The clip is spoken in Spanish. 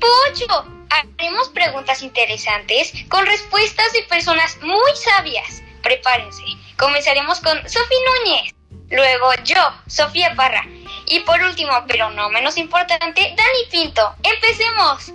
8. Haremos preguntas interesantes con respuestas de personas muy sabias. Prepárense. Comenzaremos con Sofía Núñez. Luego yo, Sofía Parra. Y por último, pero no menos importante, Dani Pinto. ¡Empecemos!